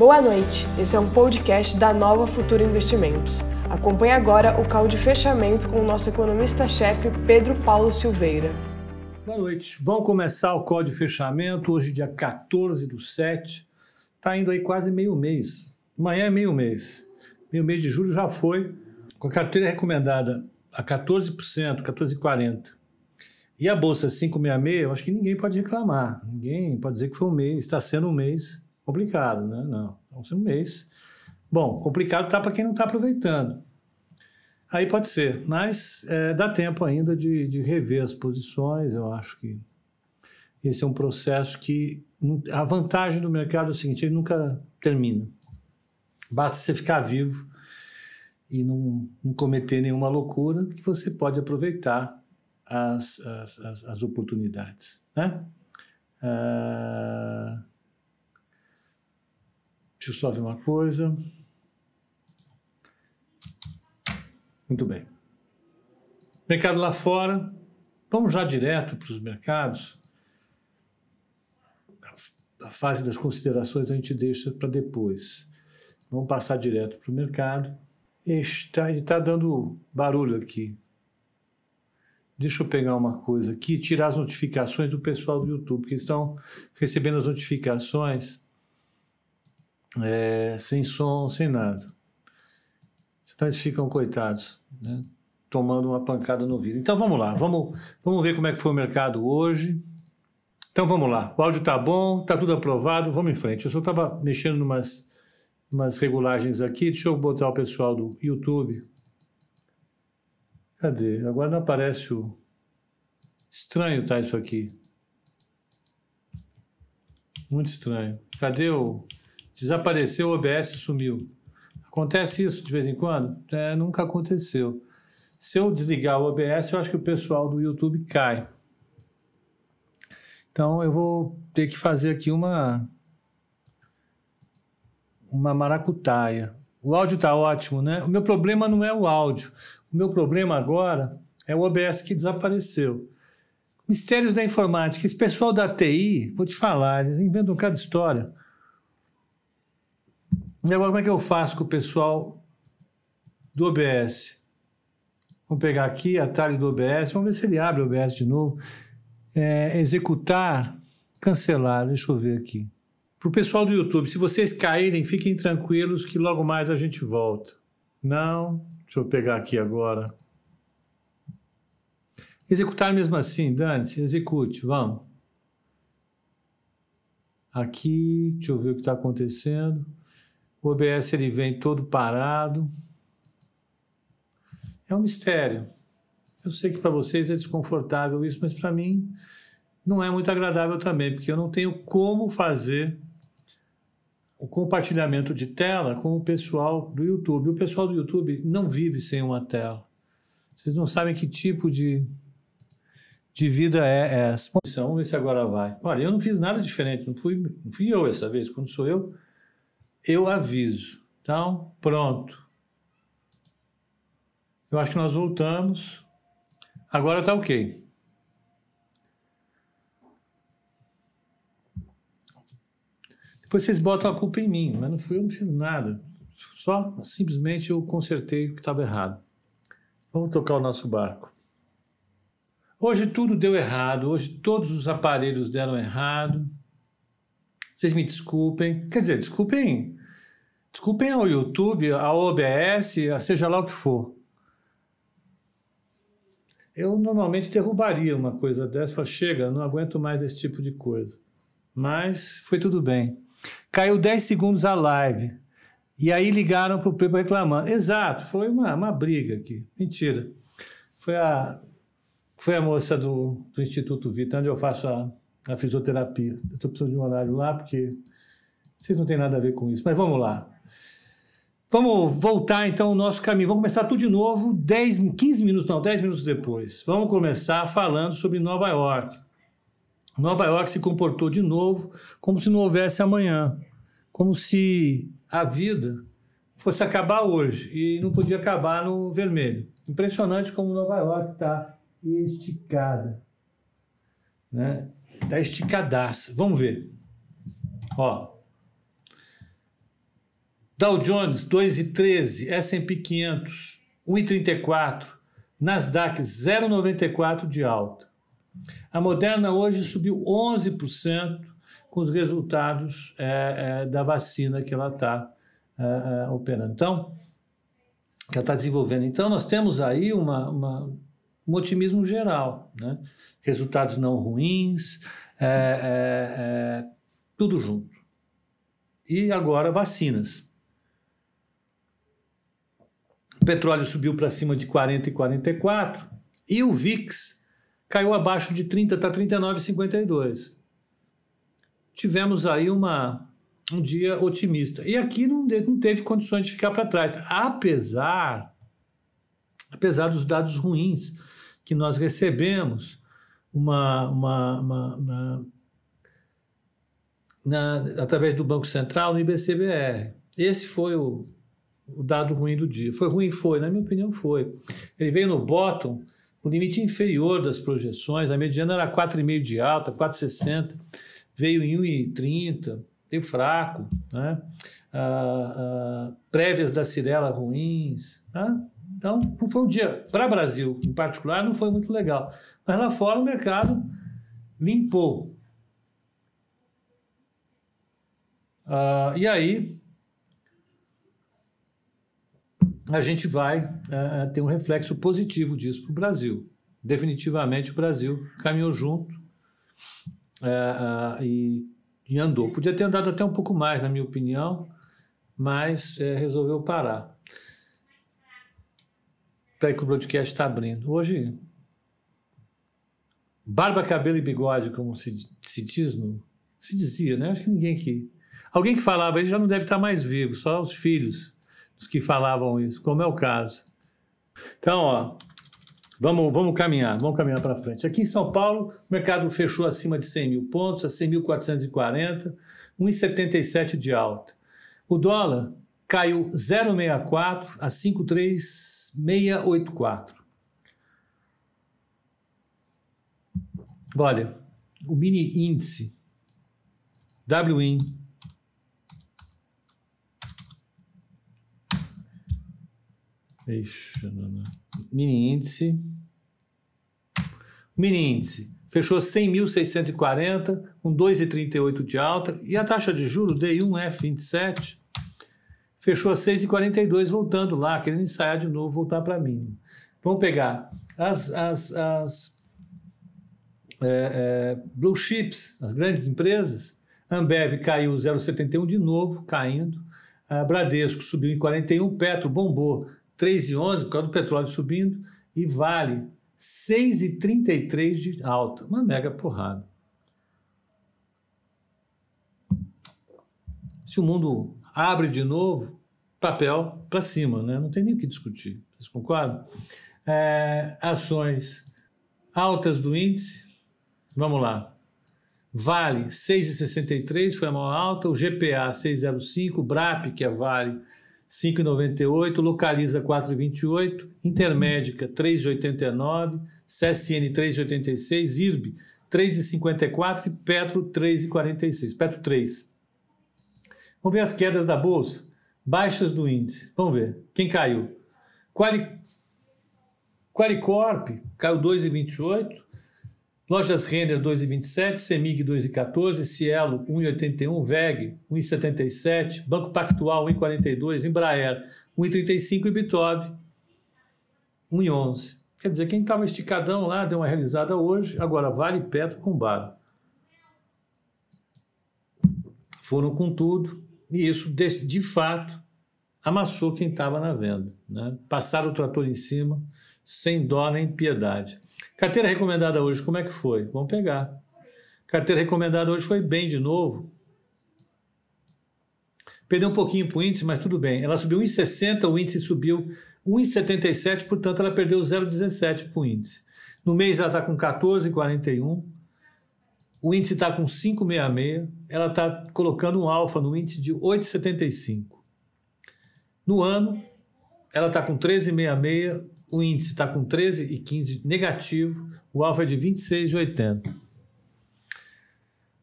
Boa noite, esse é um podcast da Nova Futura Investimentos. Acompanhe agora o call de fechamento com o nosso economista-chefe Pedro Paulo Silveira. Boa noite, vamos começar o call de fechamento, hoje dia 14 do 7, está indo aí quase meio mês, amanhã é meio mês, meio mês de julho já foi, com a carteira recomendada a 14%, 14,40%. E a bolsa 566, eu acho que ninguém pode reclamar. Ninguém pode dizer que foi um mês, está sendo um mês complicado, né? Não, sendo um mês. Bom, complicado está para quem não está aproveitando. Aí pode ser, mas é, dá tempo ainda de, de rever as posições. Eu acho que esse é um processo que a vantagem do mercado é o seguinte: ele nunca termina. Basta você ficar vivo e não, não cometer nenhuma loucura que você pode aproveitar as, as, as, as oportunidades. Né? Uh, deixa eu só ver uma coisa. Muito bem. Mercado lá fora. Vamos já direto para os mercados. A fase das considerações a gente deixa para depois. Vamos passar direto para o mercado. Está, está dando barulho aqui. Deixa eu pegar uma coisa aqui, tirar as notificações do pessoal do YouTube, que estão recebendo as notificações é, sem som, sem nada. Então eles ficam coitados, né? tomando uma pancada no vidro. Então vamos lá, vamos, vamos ver como é que foi o mercado hoje. Então vamos lá, o áudio está bom, está tudo aprovado, vamos em frente. Eu só estava mexendo umas, umas regulagens aqui, deixa eu botar o pessoal do YouTube Cadê? Agora não aparece o. Estranho tá isso aqui. Muito estranho. Cadê o. Desapareceu o OBS sumiu. Acontece isso de vez em quando? É, nunca aconteceu. Se eu desligar o OBS, eu acho que o pessoal do YouTube cai. Então eu vou ter que fazer aqui uma uma maracutaia. O áudio está ótimo, né? O meu problema não é o áudio. O meu problema agora é o OBS que desapareceu. Mistérios da informática. Esse pessoal da TI, vou te falar, eles inventam cada história. E agora, como é que eu faço com o pessoal do OBS? Vamos pegar aqui, atalho do OBS, vamos ver se ele abre o OBS de novo. É, executar, cancelar, deixa eu ver aqui. Para o pessoal do YouTube, se vocês caírem, fiquem tranquilos que logo mais a gente volta. Não, deixa eu pegar aqui agora. Executar mesmo assim, dane-se, execute, vamos. Aqui, deixa eu ver o que está acontecendo. O OBS ele vem todo parado. É um mistério. Eu sei que para vocês é desconfortável isso, mas para mim não é muito agradável também, porque eu não tenho como fazer o compartilhamento de tela com o pessoal do YouTube. O pessoal do YouTube não vive sem uma tela. Vocês não sabem que tipo de, de vida é essa. Bom, vamos ver se agora vai. Olha, eu não fiz nada diferente, não fui, não fui eu essa vez. Quando sou eu, eu aviso. Então, pronto. Eu acho que nós voltamos. Agora está ok. Depois vocês botam a culpa em mim, mas não fui eu, não fiz nada. Só simplesmente eu consertei o que estava errado. Vamos tocar o nosso barco. Hoje tudo deu errado, hoje todos os aparelhos deram errado. Vocês me desculpem. Quer dizer, desculpem. Desculpem ao YouTube, ao OBS, a seja lá o que for. Eu normalmente derrubaria uma coisa dessa, chega, não aguento mais esse tipo de coisa. Mas foi tudo bem. Caiu 10 segundos a live. E aí ligaram para o Pepa reclamando. Exato, foi uma, uma briga aqui. Mentira. Foi a, foi a moça do, do Instituto Vita, onde eu faço a, a fisioterapia. Eu estou precisando de um horário lá, porque vocês não têm nada a ver com isso. Mas vamos lá. Vamos voltar então ao nosso caminho. Vamos começar tudo de novo, 10, 15 minutos, não, 10 minutos depois. Vamos começar falando sobre Nova York. Nova York se comportou de novo como se não houvesse amanhã, como se a vida fosse acabar hoje e não podia acabar no vermelho. Impressionante como Nova York está esticada, né? Está esticadaça. Vamos ver. Ó, Dow Jones 2,13, S&P 500 1,34, Nasdaq 0,94 de alta. A Moderna hoje subiu 11% com os resultados é, é, da vacina que ela está é, é, operando. Então, que ela está desenvolvendo. Então, nós temos aí uma, uma, um otimismo geral, né? resultados não ruins, é, é, tudo junto. E agora vacinas. O petróleo subiu para cima de 40 e 44 e o VIX caiu abaixo de 30, está 39,52. Tivemos aí uma, um dia otimista. E aqui não, não teve condições de ficar para trás, apesar, apesar dos dados ruins que nós recebemos, uma, uma, uma, uma na, através do Banco Central no IBCBR. Esse foi o, o dado ruim do dia. Foi ruim? Foi, na minha opinião, foi. Ele veio no bottom, o limite inferior das projeções, a mediana era 4,5 de alta, 4,60, veio em 1,30, veio fraco, né? Ah, ah, prévias da Cirela ruins. Né? Então, não foi um dia, para o Brasil em particular, não foi muito legal. Mas lá fora o mercado limpou. Ah, e aí, a gente vai uh, ter um reflexo positivo disso para o Brasil. Definitivamente o Brasil caminhou junto uh, e, e, andou. Podia ter andado até um pouco mais, na minha opinião, mas resolveu parar. Peraí que o broadcast está abrindo. Hoje, barba, cabelo e bigode, como se, se diz, no, se dizia, né? Acho que ninguém aqui. Alguém que falava isso já não deve estar mais vivo, só os filhos os que falavam isso, como é o caso. Então, ó, vamos, vamos caminhar, vamos caminhar para frente. Aqui em São Paulo, o mercado fechou acima de 100 mil pontos, a 100.440, 1,77 de alta. O dólar caiu 0,64 a 5,3684. Olha, o mini índice WIN Deixa, mini índice. Mini índice fechou 100.640, com 2,38 de alta, e a taxa de juros DI1F27 fechou a 6,42, voltando lá, querendo ensaiar de novo, voltar para mínimo. Vamos pegar as, as, as é, é, blue chips, as grandes empresas. Ambev caiu 0,71 de novo, caindo. A Bradesco subiu em 41, Petro bombou 3,11 por causa do petróleo subindo e Vale 6,33 de alta. Uma mega porrada. Se o mundo abre de novo, papel para cima, né? não tem nem o que discutir. Vocês concordam? É, ações altas do índice, vamos lá. Vale 6,63 foi a maior alta, o GPA 6,05, BRAP, que é Vale 5,98, localiza 4,28, Intermédica 3,89, CSN 3,86, IRB 3,54 e Petro 3,46. Petro 3. Vamos ver as quedas da bolsa. Baixas do índice. Vamos ver. Quem caiu? Quali... Qualicorp caiu 2,28. Lojas Render 2,27, Semig 2,14, Cielo 1,81, VEG 1,77, Banco Pactual 1,42, Embraer 1,35 e Bitov 1,11. Quer dizer, quem estava esticadão lá deu uma realizada hoje, agora Vale Petro com Baro. Foram com tudo e isso, de, de fato, amassou quem estava na venda. Né? Passaram o trator em cima, sem dó nem piedade. Carteira recomendada hoje, como é que foi? Vamos pegar. Carteira recomendada hoje foi bem de novo. Perdeu um pouquinho para o índice, mas tudo bem. Ela subiu 1,60, o índice subiu 1,77, portanto ela perdeu 0,17 para o índice. No mês ela está com 14,41. O índice está com 5,66. Ela está colocando um alfa no índice de 8,75. No ano, ela está com 13,66 o índice está com 13,15 negativo, o alfa é de 26,80.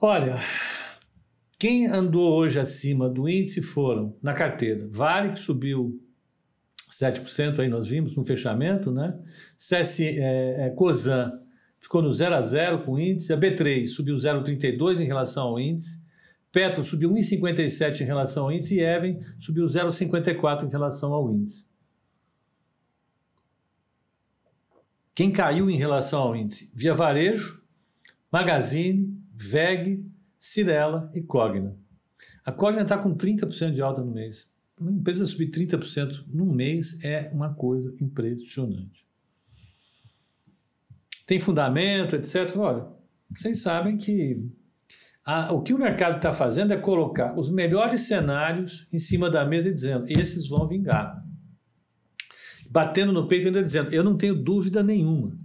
Olha, Quem andou hoje acima do índice foram, na carteira, Vale, que subiu 7%, aí nós vimos no fechamento, né? CS, é, é, Cosan ficou no 0 a 0 com o índice, a B3 subiu 0,32 em relação ao índice, Petro subiu 1,57 em relação ao índice e Even subiu 0,54 em relação ao índice. Quem caiu em relação ao índice? Via Varejo, Magazine, VEG, Cirela e Cogna. A Cogna está com 30% de alta no mês. Uma empresa subir 30% num mês é uma coisa impressionante. Tem fundamento, etc. Olha, vocês sabem que a, o que o mercado está fazendo é colocar os melhores cenários em cima da mesa e dizendo: esses vão vingar. Batendo no peito e ainda dizendo: eu não tenho dúvida nenhuma.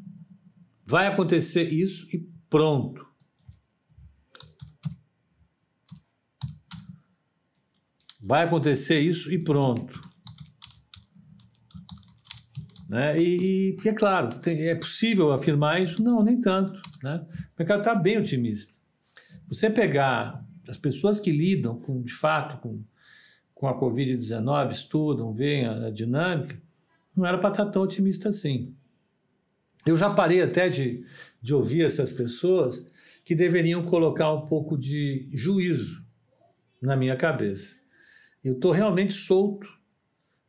Vai acontecer isso e pronto. Vai acontecer isso e pronto. Né? E, e porque, é claro, tem, é possível afirmar isso? Não, nem tanto. Né? O mercado está bem otimista. Você pegar as pessoas que lidam com, de fato com, com a Covid-19, estudam, veem a, a dinâmica, não era para estar tá tão otimista assim. Eu já parei até de, de ouvir essas pessoas que deveriam colocar um pouco de juízo na minha cabeça. Eu estou realmente solto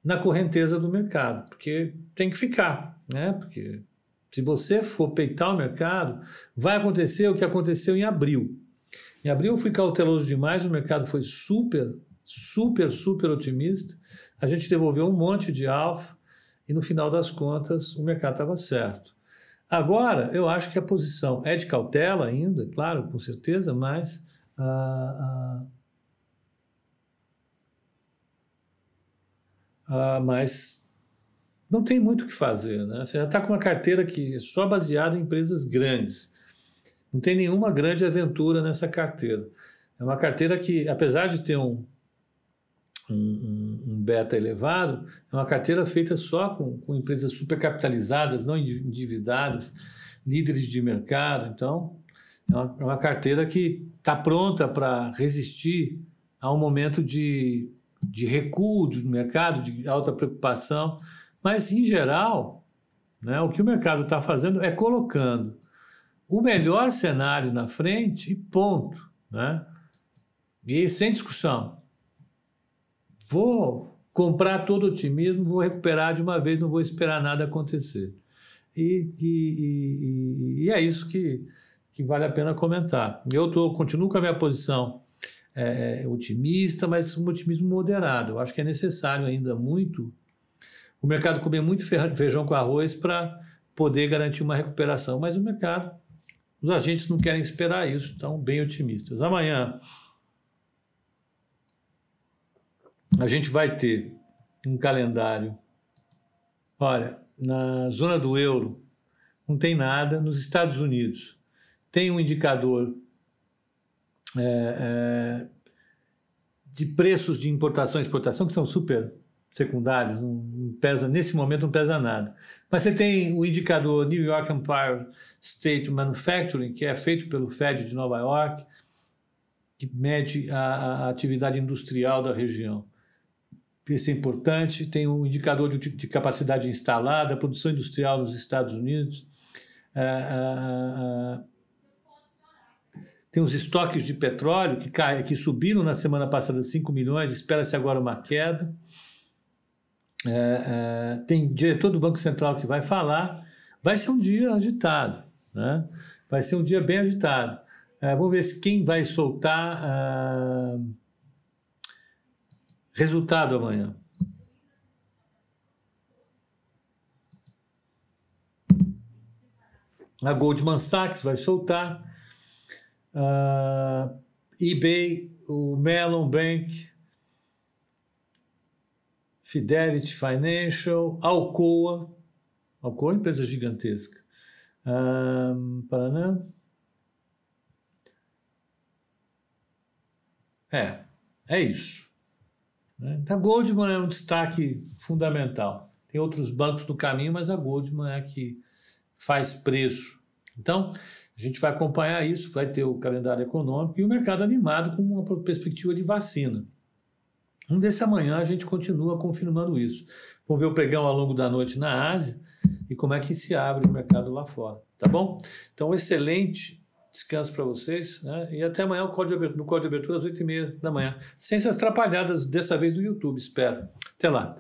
na correnteza do mercado, porque tem que ficar, né? Porque se você for peitar o mercado, vai acontecer o que aconteceu em abril. Em abril eu fui cauteloso demais, o mercado foi super, super, super otimista. A gente devolveu um monte de alfa e no final das contas o mercado estava certo. Agora, eu acho que a posição é de cautela ainda, claro, com certeza, mas ah, Ah, mas não tem muito o que fazer. Né? Você já está com uma carteira que é só baseada em empresas grandes. Não tem nenhuma grande aventura nessa carteira. É uma carteira que, apesar de ter um, um, um beta elevado, é uma carteira feita só com, com empresas supercapitalizadas, não endividadas, líderes de mercado. Então, é uma, é uma carteira que está pronta para resistir a um momento de de recuo do mercado, de alta preocupação, mas em geral, né, o que o mercado está fazendo é colocando o melhor cenário na frente e ponto. Né? E sem discussão. Vou comprar todo otimismo, vou recuperar de uma vez, não vou esperar nada acontecer. E, e, e, e é isso que, que vale a pena comentar. Eu tô, continuo com a minha posição é, é, otimista, mas um otimismo moderado. Eu acho que é necessário ainda muito o mercado comer muito feijão com arroz para poder garantir uma recuperação. Mas o mercado, os agentes não querem esperar isso, estão bem otimistas. Amanhã a gente vai ter um calendário. Olha, na zona do euro não tem nada. Nos Estados Unidos tem um indicador é, é, de preços de importação e exportação que são super secundários, não, não, pesa nesse momento não pesa nada. Mas você tem o indicador New York Empire State Manufacturing, que é feito pelo Fed de Nova York, que mede a, a atividade industrial da região. Isso é importante. Tem um indicador de, de, capacidade instalada, produção industrial nos Estados Unidos. Uh, uh, tem os estoques de petróleo que, cai, que subiram na semana passada 5 milhões, espera-se agora uma queda. É, é, tem diretor do Banco Central que vai falar. Vai ser um dia agitado, né? vai ser um dia bem agitado. É, vamos ver quem vai soltar ah, resultado amanhã. A Goldman Sachs vai soltar uh, eBay, o Mellon Bank, Fidelity Financial, Alcoa, Alcoa é uma empresa gigantesca. Um, Paraná. É, é isso. Né? Então, a Goldman é um destaque fundamental. Tem outros bancos do caminho, mas a Goldman é a que faz preço Então, a gente vai acompanhar isso, vai ter o calendário econômico e o mercado animado com uma perspectiva de vacina. Vamos ver se amanhã a gente continua confirmando isso. Vamos ver o pregão ao longo da noite na Ásia e como é que se abre o mercado lá fora, tá bom? Então, excelente descanso para vocês né? e até amanhã no código de abertura às 8h30 da manhã. Sem essas atrapalhadas, dessa vez do YouTube, espero. Até lá.